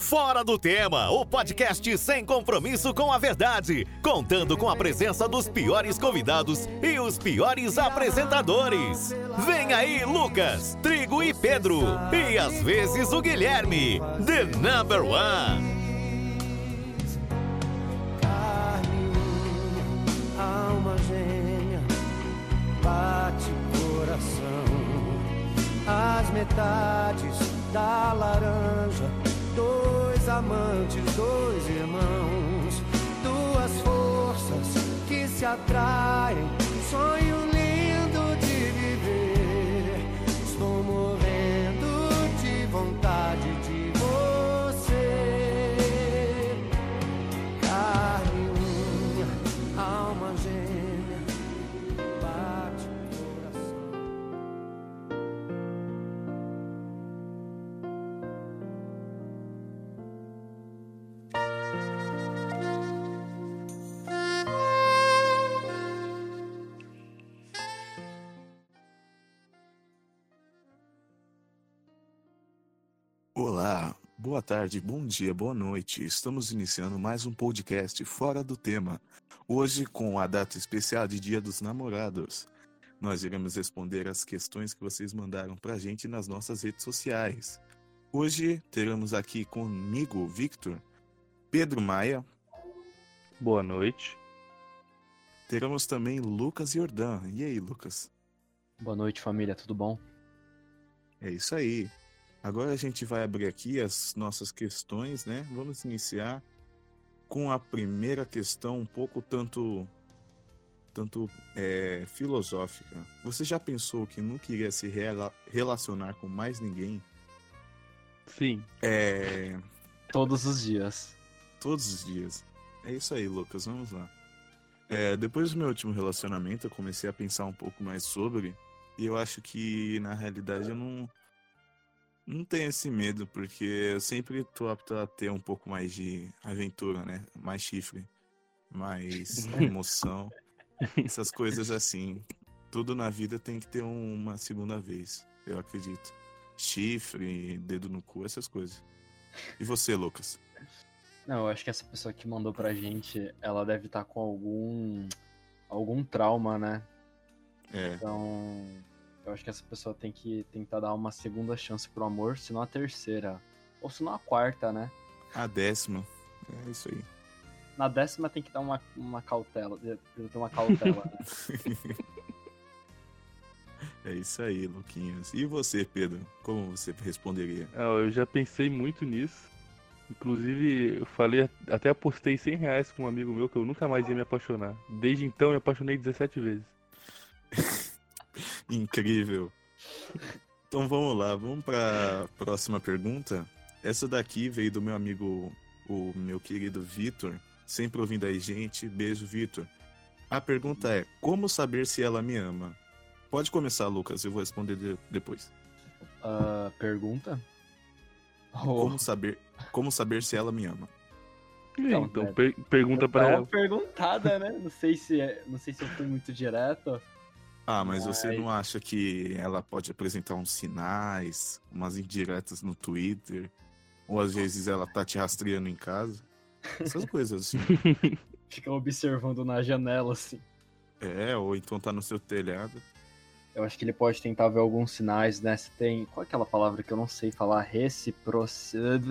Fora do Tema, o podcast sem compromisso com a verdade, contando com a presença dos piores convidados e os piores apresentadores. Vem aí Lucas, Trigo e Pedro, e às vezes o Guilherme, The Number One. Alma gêmea, bate coração. As metades da laranja, dois amantes, dois irmãos, duas forças que se atraem. Sonho boa tarde, bom dia, boa noite. Estamos iniciando mais um podcast fora do tema. Hoje com a data especial de Dia dos Namorados. Nós iremos responder as questões que vocês mandaram pra gente nas nossas redes sociais. Hoje teremos aqui comigo Victor, Pedro Maia, Boa noite. teremos também Lucas Jordan. E aí, Lucas? Boa noite, família, tudo bom? É isso aí. Agora a gente vai abrir aqui as nossas questões, né? Vamos iniciar com a primeira questão, um pouco tanto, tanto é, filosófica. Você já pensou que não queria se rela- relacionar com mais ninguém? Sim. É, Todos os dias. todos os dias. É isso aí, Lucas. Vamos lá. É, depois do meu último relacionamento, eu comecei a pensar um pouco mais sobre. E eu acho que, na realidade, eu não, não tenho esse medo, porque eu sempre tô apto a ter um pouco mais de aventura, né? Mais chifre, mais emoção. Essas coisas assim. Tudo na vida tem que ter um- uma segunda vez, eu acredito. Chifre, dedo no cu, essas coisas. E você, Lucas? Não, eu acho que essa pessoa que mandou pra gente, ela deve estar com algum algum trauma, né? É. Então, eu acho que essa pessoa tem que tentar dar uma segunda chance pro amor, se não a terceira. Ou se não a quarta, né? A décima. É isso aí. Na décima tem que dar uma, uma cautela. Tem ter uma cautela, né? É isso aí, Luquinhas. E você, Pedro? Como você responderia? Ah, eu já pensei muito nisso. Inclusive, eu falei, até apostei 100 reais com um amigo meu que eu nunca mais ia me apaixonar. Desde então, eu me apaixonei 17 vezes. Incrível. Então vamos lá, vamos para próxima pergunta. Essa daqui veio do meu amigo, o meu querido Vitor, sempre ouvindo aí gente. Beijo, Vitor. A pergunta é: como saber se ela me ama? Pode começar, Lucas, eu vou responder de- depois. Ah, pergunta? Oh, Como saber, como saber se ela me ama? Então, então, né? per- pergunta uma ela. perguntada, né? Não sei se é- não sei se eu fui muito direto. Ah, mas você Mas- não acha que ela pode apresentar uns sinais, umas indiretas no Twitter? Ou às vezes ela tá te rastreando em casa? Essas coisas assim. Fica observando na janela, assim. É, ou então tá no seu telhado. Eu acho que ele pode tentar ver alguns sinais, né? Se tem. Qual é aquela palavra que eu não sei falar? Reciprocidade.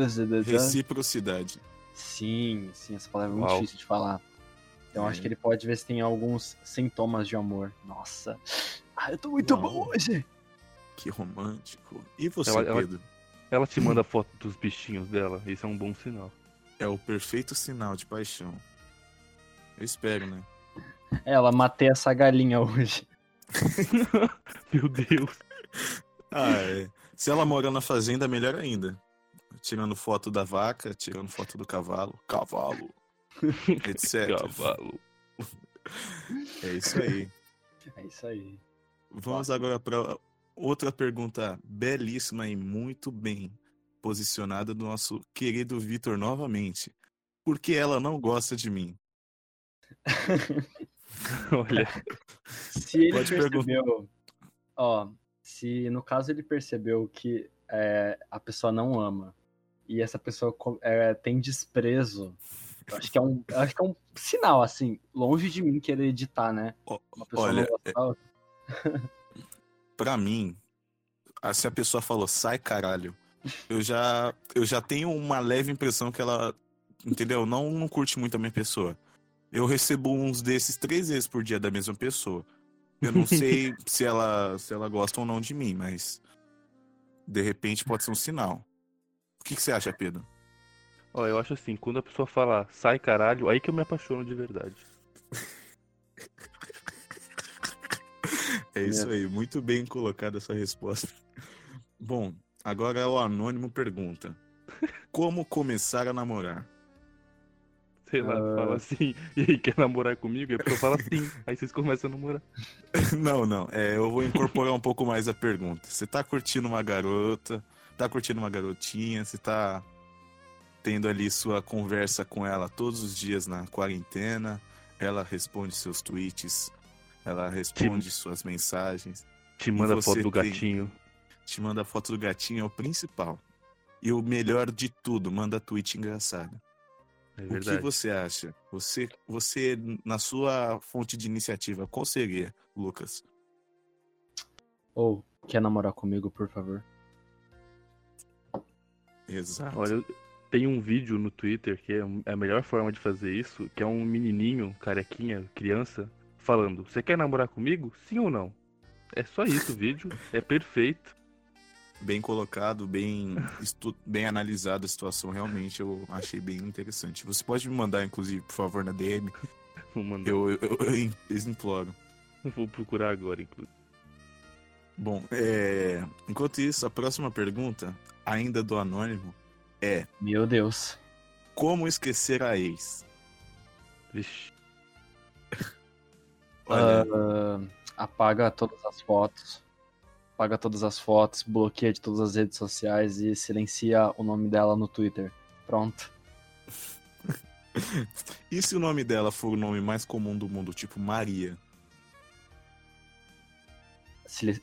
Reciprocidade. Sim, sim, essa palavra é muito Uau. difícil de falar. Então É. acho que ele pode ver se tem alguns sintomas de amor. Nossa. Ah, eu tô muito Uau. bom hoje. Que romântico. E você, Ela- ela- Pedro? Ela te manda foto dos bichinhos dela, isso é um bom sinal. É o perfeito sinal de paixão. Eu espero, né? É, ela matei essa galinha hoje. Meu Deus. Ah, é. Se ela mora na fazenda, melhor ainda. Tirando foto da vaca, tirando foto do cavalo. Cavalo. etc. Cavalo. É isso aí. É isso aí. Vamos agora para outra pergunta belíssima e muito bem posicionada do nosso querido Vitor novamente. Por que ela não gosta de mim? Olha, Se ele Pode perguntar. percebeu. Ó, se no caso ele percebeu que é, a pessoa não ama e essa pessoa é, tem desprezo, eu acho que é um, acho que é um sinal, assim, longe de mim querer editar, né? Uma pessoa Olha, não outra. pra mim, ah, se a pessoa falou sai caralho, eu já, eu já tenho uma leve impressão que ela, entendeu? Não, não curte muito a minha pessoa. Eu recebo uns desses três vezes por dia da mesma pessoa. Eu não sei se ela, se ela gosta ou não de mim, mas de repente pode ser um sinal. O que, que você acha, Pedro? Ó, eu acho assim, quando a pessoa fala sai caralho, aí que eu me apaixono de verdade. É isso aí, muito bem colocada essa resposta. Bom, agora o anônimo pergunta: Como começar a namorar? Sei lá, Ah. fala assim, e aí, quer namorar comigo? E a pessoa fala sim, aí vocês começam a namorar. Não, não. É, eu vou incorporar um pouco mais a pergunta. Você tá curtindo uma garota? Tá curtindo uma garotinha? Você tá tendo ali sua conversa com ela todos os dias na quarentena? Ela responde seus tweets? Ela responde suas mensagens? Te manda foto do tem- gatinho. Te manda foto do gatinho, é o principal. E o melhor de tudo, manda tweet engraçado. É O que você acha? Você, você, na sua fonte de iniciativa, qual seria, Lucas? Ou, quer namorar comigo, por favor? Exato. Olha, eu- tem um vídeo no Twitter que é é a melhor forma de fazer isso, que é um menininho, carequinha, criança, falando: Você quer namorar comigo? Sim ou não? É só isso o vídeo, é perfeito. bem colocado, bem, bem analisado a situação, realmente eu achei bem interessante. Você pode me mandar, inclusive, por favor, na DM? Vou mandar. Eu, eu, eu, eu imploro. Vou procurar agora, inclusive. Bom, é, enquanto isso, a próxima pergunta, ainda do Anônimo, é Meu Deus. como esquecer a ex? Vixe. Olha, Ah, apaga todas as fotos. Apaga todas as fotos, bloqueia de todas as redes sociais e silencia o nome dela no Twitter. Pronto. e se o nome dela for o nome mais comum do mundo, tipo Maria?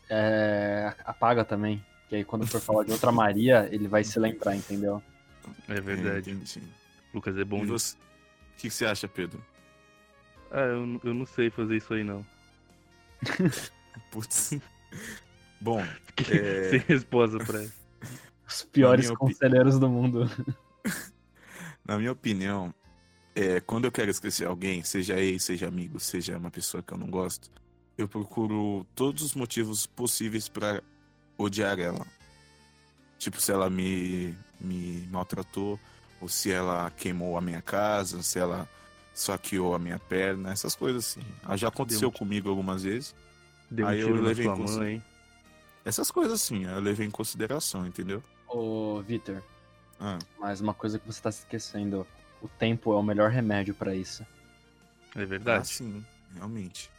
É, apaga também. Que aí quando for falar de outra Maria, ele vai se lembrar, entendeu? É verdade. É, entendi. Lucas é bom E você, o que, que você acha, Pedro? Ah, eu, eu não sei fazer isso aí, não. Putz. Bom, Fiquei É. sem resposta pra essa. Os piores conselheiros do mundo. Na minha opinião, é, quando eu quero esquecer alguém, seja ex, seja amigo, seja uma pessoa que eu não gosto, eu procuro todos os motivos possíveis pra odiar ela. Tipo, se ela me, me maltratou, ou se ela queimou a minha casa, se ela saqueou a minha perna, essas coisas assim. Ah, Já aconteceu Deu- comigo algumas vezes. Deu um Aí eu tiro na levei sua em mãe. Essas coisas assim, eu levei em consideração, entendeu? Ô, Vitor, Ah, mas uma coisa que você tá se esquecendo. O tempo é o melhor remédio pra isso. É ah, verdade. sim, realmente.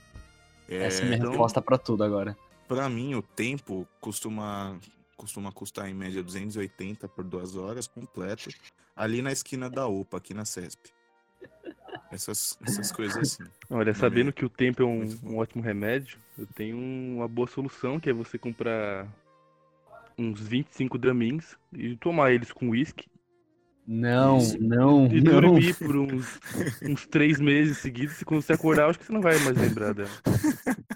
Essa é a minha então- resposta pra tudo agora. Pra mim, o tempo costuma, costuma custar em média 280 por duas horas completo, ali na esquina da UPA, aqui na CESP. Essas, essas coisas assim. Olha, sabendo é que o tempo é um, um ótimo remédio, eu tenho uma boa solução, que é você comprar uns 25 dramins e tomar eles com uísque Não, Isso. não, e não. dormir por uns, uns três meses seguidos. E quando você acordar, eu acho que você não vai mais lembrar dela.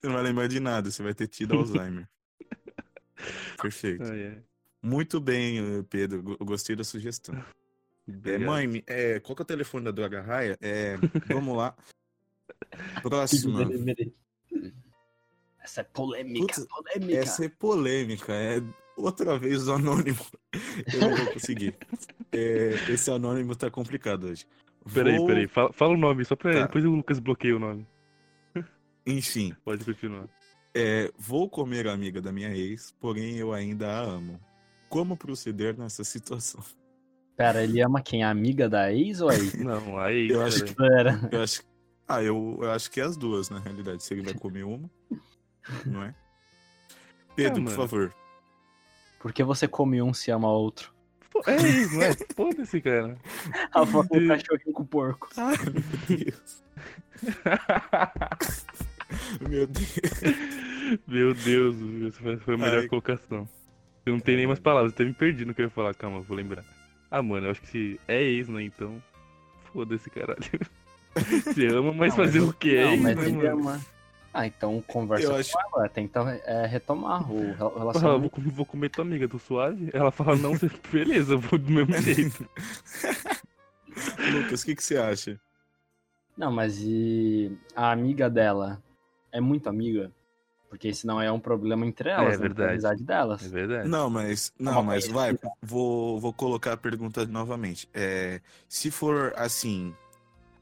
Você não vai lembrar de nada, você vai ter tido Alzheimer. Perfeito. Ah, é. Muito bem, eh, Pedro. Eu gostei da sugestão. É, mãe, é, qual que é o telefone da Droga Raia? É, vamos lá. Próxima. Essa é polêmica, Putz, polêmica. Essa é polêmica, é outra vez o anônimo. Eu não vou conseguir. É, esse anônimo tá complicado hoje. Peraí, Vou- peraí. Fala, fala o nome, só pra. Tá. Depois o Lucas bloqueia o nome. Enfim, Pode continuar. é, vou comer a amiga da minha ex, porém eu ainda a amo. Como proceder nessa situação? Pera, ele ama quem? A amiga da ex ou a ex? Não, aí. Eu acho. Pera. Eu acho, ah, eu, eu acho que é as duas, na realidade. Se ele vai comer uma, não é? Pedro, por mano. favor. Por que você come um se ama outro? Pô, É isso, não é? Foda-se, cara. A foto do cachorrinho com o porco. Ai, meu Deus. Meu Deus. Meu Deus, essa foi- a melhor Ai. colocação. Eu não tenho nem mais palavras, até me perdi no que eu ia falar. Calma, vou lembrar. Ah, mano, eu acho que se é ex, né? Então. Foda-se, caralho. Você ama, mas Não, fazer mas o que é ex, mas né, ele mano? ama. Ah, então conversa Eu com acho- ela, tenta é, retomar o relacionamento. vou, vou comer tua amiga, tô suave? Ela fala, não, você- beleza, vou do mesmo jeito. Lucas, o que, que você acha? Não, mas e a amiga dela é muito amiga? Porque senão é um problema entre elas, né? Entre verdade. A amizade delas. É verdade. Não, mas. Não, Uma mas vai. Vou, vou colocar a pergunta novamente. É, se for assim,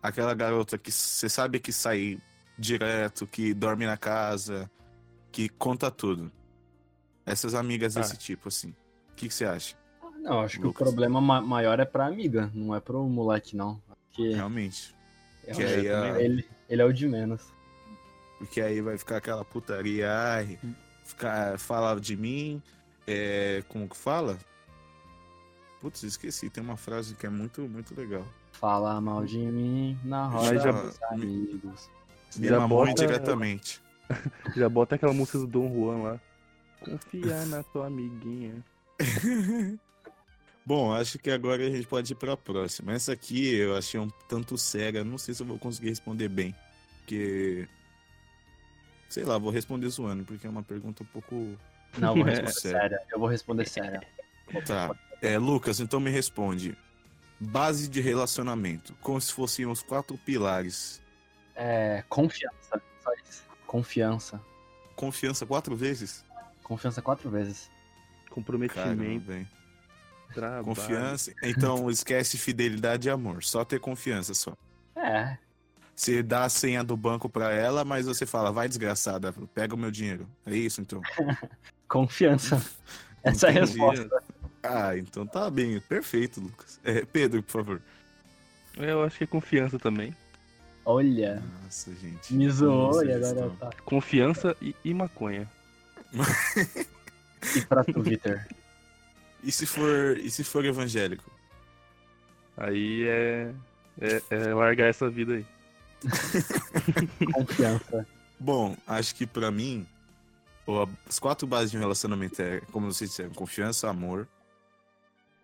aquela garota que você sabe que sai direto, que dorme na casa, que conta tudo. Essas amigas Ah. desse tipo, assim. O que, que você acha? Não, acho que Lucas. o problema ma- maior é pra amiga, não é pro moleque, não. Porque Realmente. é Que a- ele, ele é o de menos. Porque aí vai ficar aquela putaria, ai, ficar, falar de mim, é, como que fala? Putz, esqueci, tem uma frase que é muito, muito legal. Fala mal de mim na roda já- dos amigos. Me Já mamou bota- indiretamente. Já bota aquela música do Dom Juan lá. Confiar na tua amiguinha. Bom, acho que agora a gente pode ir pra próxima. Essa aqui eu achei um tanto séria, não sei se eu vou conseguir responder bem. Porque. Sei lá, vou responder zoando, porque é uma pergunta um pouco. Não, eu vou responder sério. sério. Eu vou responder sério. Tá. É, Lucas, então me responde. Base de relacionamento, como se fossem os quatro pilares. É, confiança. Só isso. Confiança. Confiança quatro vezes? Confiança quatro vezes. Caramba, Comprometimento, velho. trabalho. Confiança. Então esquece fidelidade e amor. Só ter confiança só. É. Você dá a senha do banco pra ela, mas você fala, vai desgraçada, pega o meu dinheiro. É isso então. Confiança. Essa é a resposta. Ah, então tá bem. Perfeito, Lucas. É, Pedro, por favor. Eu acho que é confiança também. Olha, Nossa, gente. me zoou e agora tá. Confiança e, e maconha. E pra tu, Vitor? E se for, e se for evangélico? Aí é, é, é largar essa vida aí. Confiança. Bom, acho que pra mim, o- as quatro bases de um relacionamento é, como vocês disseram, confiança, amor,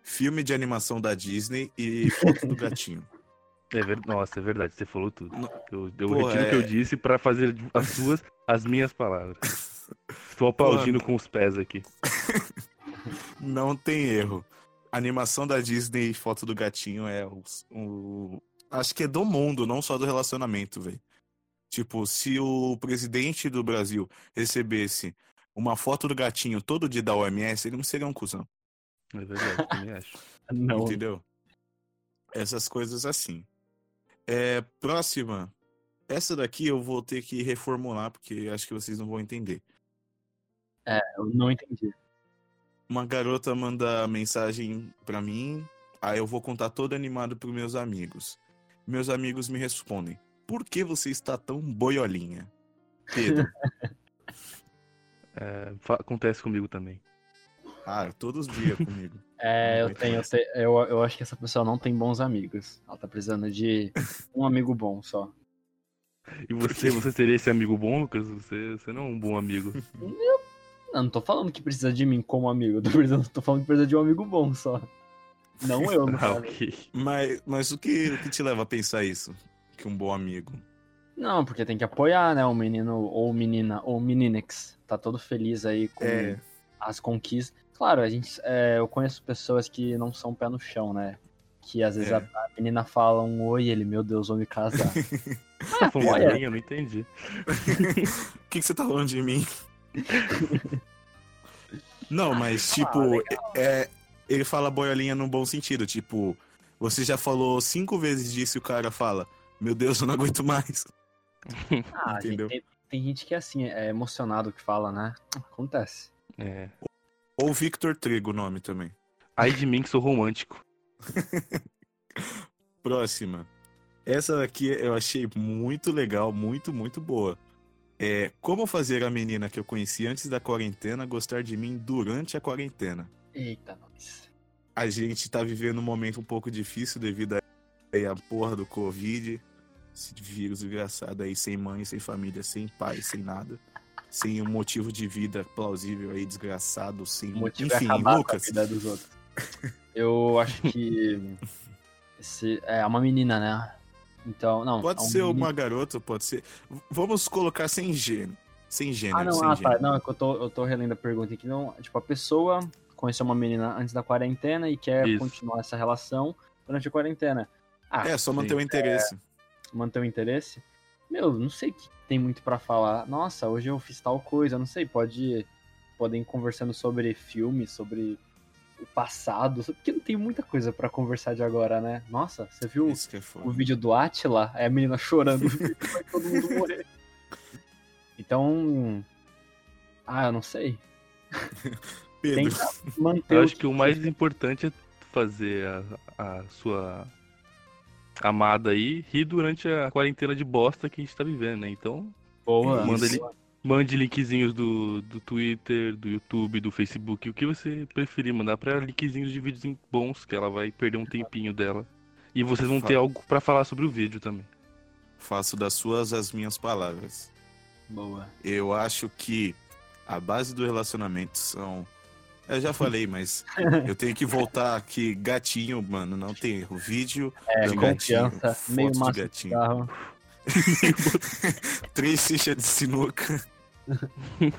filme de animação da Disney e foto do gatinho. É ver... Nossa, é verdade, você falou tudo. Eu, eu Porra, retiro o que eu é- disse pra fazer as suas, as minhas palavras. Estou aplaudindo com os pés aqui. Não tem erro. A animação da Disney e foto do gatinho é o, o- Acho que é do mundo, não só do relacionamento, velho. Tipo, se o presidente do Brasil recebesse uma foto do gatinho todo dia da OMS, ele não seria um cuzão. É verdade, eu também acho. Não. Entendeu? Essas coisas assim. É, próxima. Essa daqui eu vou ter que reformular, porque acho que vocês não vão entender. Eu não entendi. Uma garota manda mensagem pra mim, aí eu vou contar todo animado pros meus amigos. Meus amigos me respondem: Por que você está tão boiolinha? Pedro. É, acontece comigo também. ah, todos os dias comigo. É, eu tenho. Eu, eu, eu acho que essa pessoa não tem bons amigos. Ela tá precisando de um amigo bom só. E você, você seria esse amigo bom, Lucas? Você, você não é um bom amigo. Não, não tô falando que precisa de mim como amigo. Tô, precisando, tô falando que precisa de um amigo bom só. Não eu, no Ah, caso. ok. Mas, mas o, que, o que te leva a pensar isso? Que um bom amigo. Não, porque tem que apoiar, né? O menino ou menina ou meninex. Tá todo feliz aí com É. as conquistas. Claro, a gente, é, eu conheço pessoas que não são pé no chão, né? Que às vezes É. a, a menina fala um oi, ele, meu Deus, vou me casar. Tá falando olha. Eu não entendi. O que, que você tá falando de mim? Não, mas tipo, é, ele fala boiolinha num bom sentido. Tipo, você já falou cinco vezes disso e o cara fala: Meu Deus, eu não aguento mais. Ah, gente, Entendeu? tem, tem gente que é assim, é emocionado que fala, né? Acontece. É. Ou Victor Trigo, o nome também. Ai de mim que sou romântico. Próxima. Essa daqui eu achei muito legal, muito, muito boa. É como fazer a menina que eu conheci antes da quarentena gostar de mim durante a quarentena. Eita, nós. A gente tá vivendo um momento um pouco difícil devido a a porra do Covid. Esse vírus engraçado aí, sem mãe, sem família, sem pai, sem nada. sem um motivo de vida plausível aí, desgraçado, sem. Motivo é Enfim, acabar Lucas. com a vida dos outros. Eu acho que. Esse, é uma menina, né? Então, não. Pode é um ser menino. uma garota, pode ser. Vamos colocar sem gênero. Sem gênero, Ah, não, sem ah, gênero. tá. Não, é que eu tô, eu tô relendo a pergunta aqui. Não, tipo, a pessoa conheceu uma menina antes da quarentena e quer Isso. continuar essa relação durante a quarentena. Ah, É, só manter o interesse. manter o interesse. Meu, não sei o que tem muito pra falar. Nossa, hoje eu fiz tal coisa, não sei, pode podem ir conversando sobre filmes, sobre o passado, porque não tem muita coisa pra conversar de agora, né? Nossa, você viu Isso que é o vídeo do Atila? É a menina chorando, vai todo mundo morrer. Então, ah, eu não sei. Pedro, Eu acho que o mais importante é fazer a, a sua amada aí rir durante a quarentena de bosta que a gente tá vivendo, né? Então, boa. manda ele- mande linkzinhos do, do Twitter, do YouTube, do Facebook, o que você preferir, mandar pra ela linkzinhos de vídeos bons, que ela vai perder um tempinho dela. E vocês vão ter algo pra falar sobre o vídeo também. faço das suas as minhas palavras. Boa. Eu acho que a base do relacionamento são. Eu já falei, mas eu tenho que voltar aqui. Gatinho, mano, não tem erro. Vídeo É, de confiança, gatinho, meio fotos de gatinho. Três fichas de sinuca.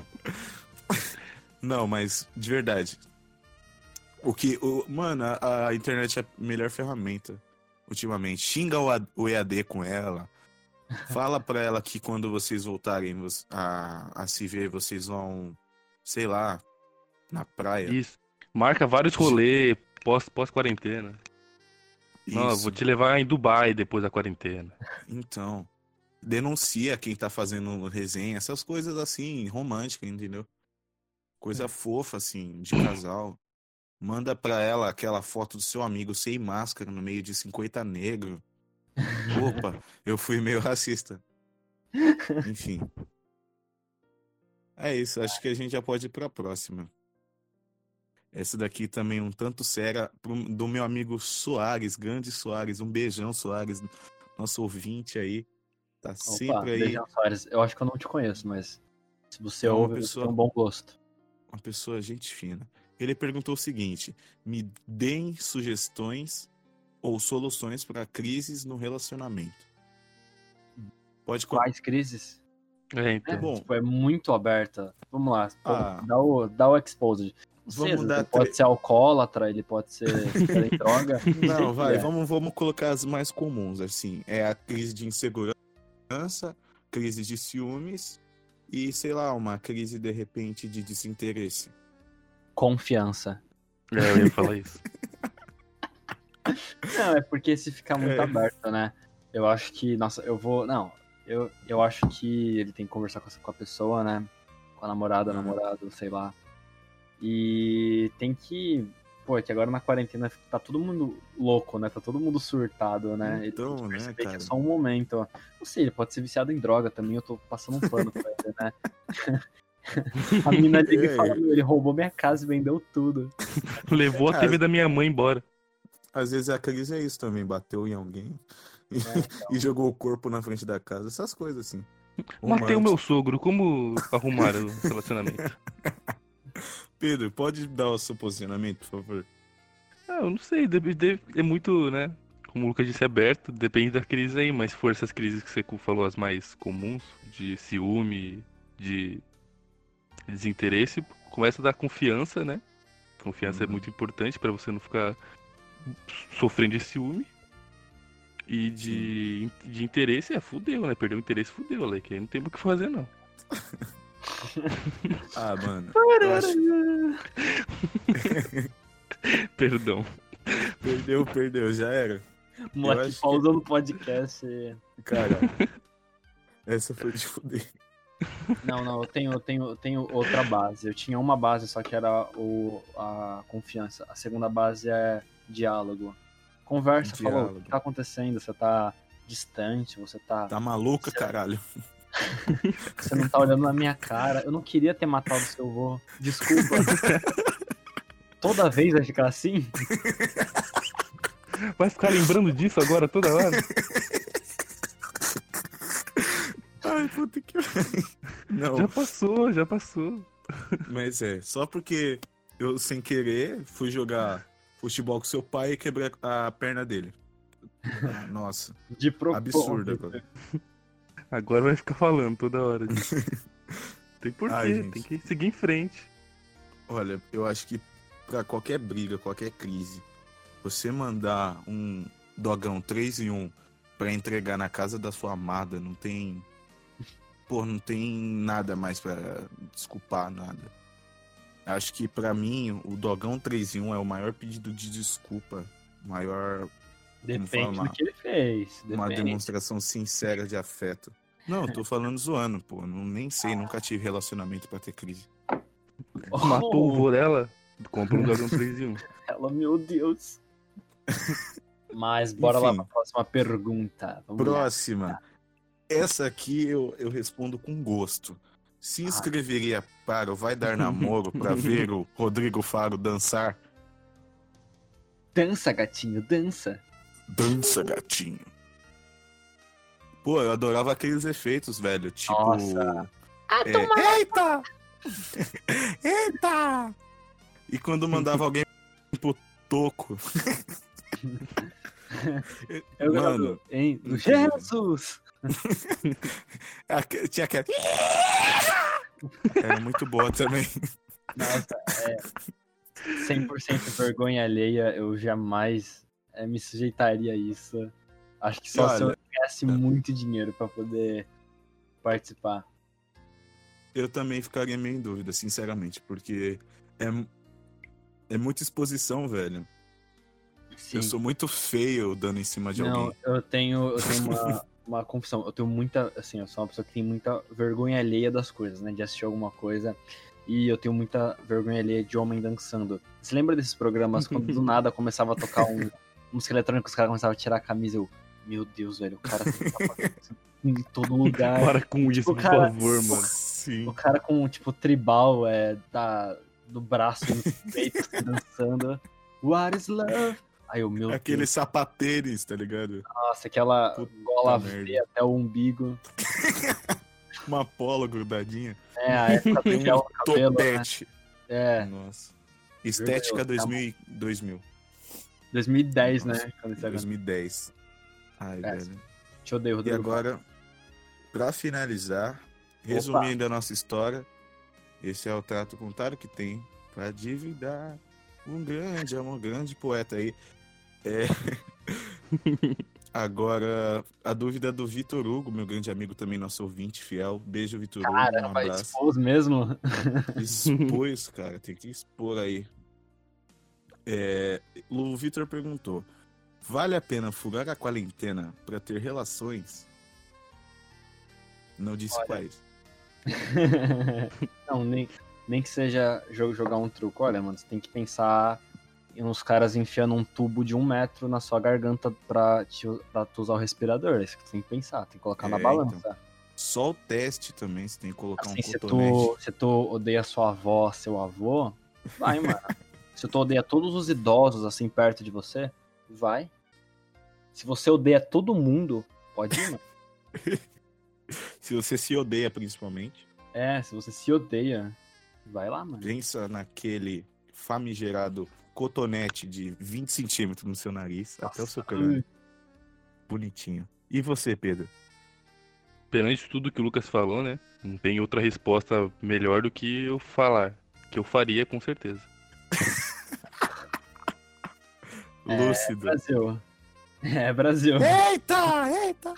Não, mas de verdade. O que. O, mano, a, a internet é a melhor ferramenta ultimamente. Xinga o, o EAD com ela. Fala pra ela que quando vocês voltarem a, a se ver, vocês vão, sei lá, na praia. Isso. Marca vários rolês pós- pós-quarentena. Não, eu Isso. vou te levar em Dubai depois da quarentena. Então, denuncia quem tá fazendo resenha, essas coisas assim, românticas, entendeu? Coisa fofa, assim, de casal. Manda pra ela aquela foto do seu amigo sem máscara no meio de 50 negros. Opa, eu fui meio racista. Enfim. É isso, acho que a gente já pode ir pra próxima. Essa daqui também um tanto séria, do meu amigo Soares, grande Soares. Um beijão, Soares, nosso ouvinte aí. Tá Opa, sempre aí. Beijão, Soares. Eu acho que eu não te conheço, mas se você É uma ouve, você pessoa- tem um bom gosto. Uma pessoa gente fina. Ele perguntou o seguinte: me deem sugestões ou soluções para crises no relacionamento. Pode Quais crises? É, É, então. Bom. tipo, é muito aberta. Vamos lá, Ah. dá, o, dá o exposed. Vamos ele dar pode tre- ser alcoólatra, ele pode ser droga. Não, vai, É. vamos, vamos colocar as mais comuns, assim. É a crise de insegurança, crise de ciúmes e, sei lá, uma crise de repente de desinteresse. Confiança. É, eu ia falar isso. Não, é porque se ficar muito É. aberto, né? Eu acho que, nossa, eu vou. Não, eu, eu acho que ele tem que conversar com, essa- com a pessoa, né? Com a namorada, Uhum. namorado, sei lá. E tem que. Pô, é que agora na quarentena tá todo mundo louco, né? Tá todo mundo surtado, né? Então, tem que né, perceber que cara? é só um momento. ó. Não sei, ele pode ser viciado em droga também, eu tô passando um pano pra ele, né? A mina liga e fala, É. meu, ele roubou minha casa e vendeu tudo. Levou a Cara, TV da minha mãe embora. Às vezes a crise é isso também, bateu em alguém e, né? Então, e jogou o corpo na frente da casa, essas coisas assim. Matei o meu sogro, como arrumar o relacionamento? Pedro, pode dar o seu posicionamento, por favor? Ah, eu não sei, é muito, né? Como o Lucas disse, é aberto, depende da crise aí, mas se for essas crises que você falou, as mais comuns, de ciúme, de desinteresse, começa a dar confiança, né? Confiança é Uhum. muito importante pra você não ficar sofrendo de ciúme. E de, de interesse, é fudeu, né? Perdeu o interesse, fudeu, Leque. Aí não tem o que fazer, não. Ah, mano. acho- Perdão. Perdeu, perdeu, já era. o moleque acho que- pausando o podcast. e- Cara, essa foi de fuder. Não, não, eu tenho, eu tenho, eu tenho outra base. Eu tinha uma base, só que era o, a confiança. A segunda base é diálogo. Conversa, falou, o Diálogo. que tá acontecendo? Você tá distante, você tá. Tá maluca, caralho? Você não tá olhando na minha cara. Eu não queria ter matado seu avô. Desculpa. Toda vez vai ficar assim? Vai ficar lembrando disso agora toda hora? Ai, puta que. Não, Já passou, já passou. mas é, só porque eu, sem querer, fui jogar futebol com seu pai e quebrei a perna dele. Nossa, De propósito. absurdo agora. Agora vai ficar falando toda hora disso. Tem porquê, Ai, tem que seguir em frente. Olha, eu acho que pra qualquer briga, qualquer crise, você mandar um dogão 3 em 1 pra entregar na casa da sua amada, não tem. Pô, não tem nada mais pra desculpar, nada. Acho que pra mim, o dogão 3 em 1 é o maior pedido de desculpa, maior Depende do que ele fez. uma Depende. demonstração sincera de afeto. Não, eu tô falando zoando, pô. Não, nem sei, nunca tive relacionamento pra ter crise. Matou o Oh, vô dela, compra um dragão 3 em 1. Ela, meu Deus. Mas bora lá Enfim. pra próxima pergunta. Vamos lá. Próxima. Essa aqui eu, eu respondo com gosto. Se Ah. inscreveria para o Vai Dar Namoro pra ver o Rodrigo Faro dançar? Dança, gatinho, dança. Dança, gatinho. Pô, eu adorava aqueles efeitos, velho. Tipo. Nossa. Ah, é, Eita! Eita! E quando mandava alguém pro toco. Eu Mano, hein? Incrível. Jesus! tinha aquela. Era muito boa também. Nossa, é. 100% vergonha alheia, eu jamais é, me sujeitaria a isso. Acho que só se eu Olha, ganhasse muito dinheiro pra poder participar. Eu também ficaria meio em dúvida, sinceramente, porque é, é muita exposição, velho. Sim. Eu sou muito feio dando em cima de Não, alguém. eu tenho, eu tenho uma, uma confissão. Eu tenho muita, assim, eu sou uma pessoa que tem muita vergonha alheia das coisas, né? De assistir alguma coisa. E eu tenho muita vergonha alheia de homem dançando. Você lembra desses programas quando do nada começava a tocar um música eletrônica, os caras começavam a tirar a camisa? Eu, meu Deus, velho, o cara tá em todo lugar. Para com isso, por cara- favor, mano. Sim. O cara com, tipo, tribal é, da, do braço no peito, assim, dançando. What is love? Aí eu, meu Aqueles sapateiros, tá ligado? Deus, nossa, aquela Puta gola até o umbigo. Uma polo grudadinha. É, a época do Um cabelo, né? topete. É, Nossa. Estética Meu Deus, tá 2000, 2000. 2010, Nossa, né? Quando isso aconteceu. 2010. Ai, É, velho. Te odeio, E Rodrigo. agora, pra finalizar, resumindo a nossa história, esse é o trato contrário que tem pra dividar um grande amor, um grande poeta aí. É... Agora, a dúvida do Vitor Hugo, meu grande amigo também, nosso ouvinte fiel. Beijo, Vitor Hugo. Um Caramba, abraço. expôs mesmo? Expôs, cara, tem que expor aí. É, o Vitor perguntou: vale a pena furar a quarentena pra ter relações? Não disse Olha. quais. Não, nem, nem que seja jogar um truco. Olha, mano, você tem que pensar em uns caras enfiando um tubo de um metro na sua garganta pra, te, pra tu usar o respirador. É isso que você tem que pensar, tem que colocar na É, balança. Só o teste também, você tem que colocar Assim, um se cotonete. tu, se tu odeia sua avó, seu avô, vai, mano. se tu odeia todos os idosos assim perto de você, vai. Se você odeia todo mundo, pode ir, mano. Se você se odeia, principalmente, É, se você se odeia, vai lá, mano. pensa naquele famigerado cotonete de 20 centímetros no seu nariz, até o seu crânio. Bonitinho. E você, Pedro? Perante tudo que o Lucas falou, né? Não tem outra resposta melhor do que eu falar. Que eu faria com certeza. Lúcido. Brasil. É, Brasil. Eita, eita!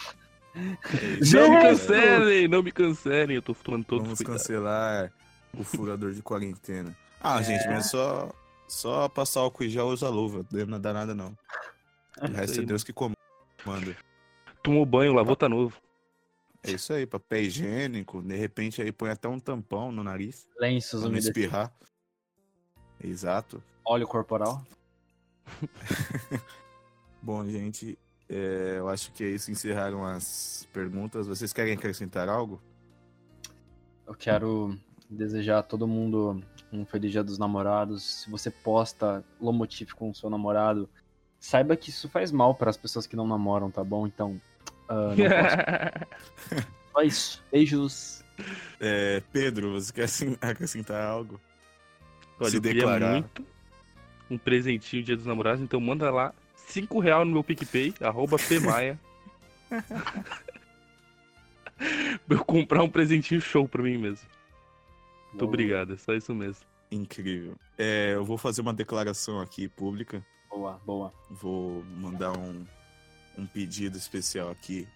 Não me cancelem, não me cancelem. Eu tô tomando todo Vamos cuidado. cancelar o furador de quarentena. Ah, É. gente, mas só, só passar álcool e já usa luva. Não dá nada, não. O resto é Deus que comanda. Tomou banho, lavou, tá novo. É isso aí, papel higiênico. De repente aí põe até um tampão no nariz. Lenços Pra não espirrar. Exato. Óleo corporal. Bom, gente, é, eu acho que é isso. Encerraram as perguntas. Vocês querem acrescentar algo? Eu quero desejar a todo mundo um feliz dia dos namorados. Se você posta Lomotif com o seu namorado, saiba que isso faz mal para as pessoas que não namoram, tá bom? Então, ah, não. Só isso. Beijos. É, Pedro, você quer acrescentar algo? Olha, Se declarar. muito um presentinho Dia dos Namorados, então manda lá 5 real no meu PicPay, arroba pmaia. pra eu comprar um presentinho show pra mim mesmo. Muito Boa, obrigado, é só isso mesmo. Incrível. É, eu vou fazer uma declaração aqui pública. Boa, boa. Vou mandar um, um pedido especial aqui.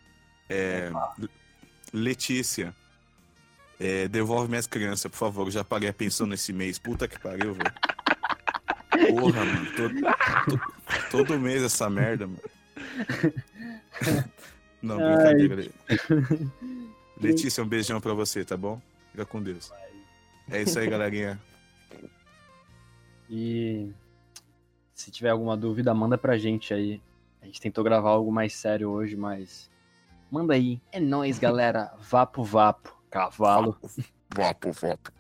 É, Letícia, é, devolve minhas crianças, por favor. Eu já paguei a pensão nesse mês. Puta que pariu, velho. Porra, mano. Todo, to- todo mês essa merda, mano. Não, Ai. brincadeira. Letícia, um beijão pra você, tá bom? Fica com Deus. É isso aí, galerinha. E se tiver alguma dúvida, manda pra gente aí. A gente tentou gravar algo mais sério hoje, mas manda aí. É nóis, galera. Vapo, vapo. Cavalo. Vapo, vapo.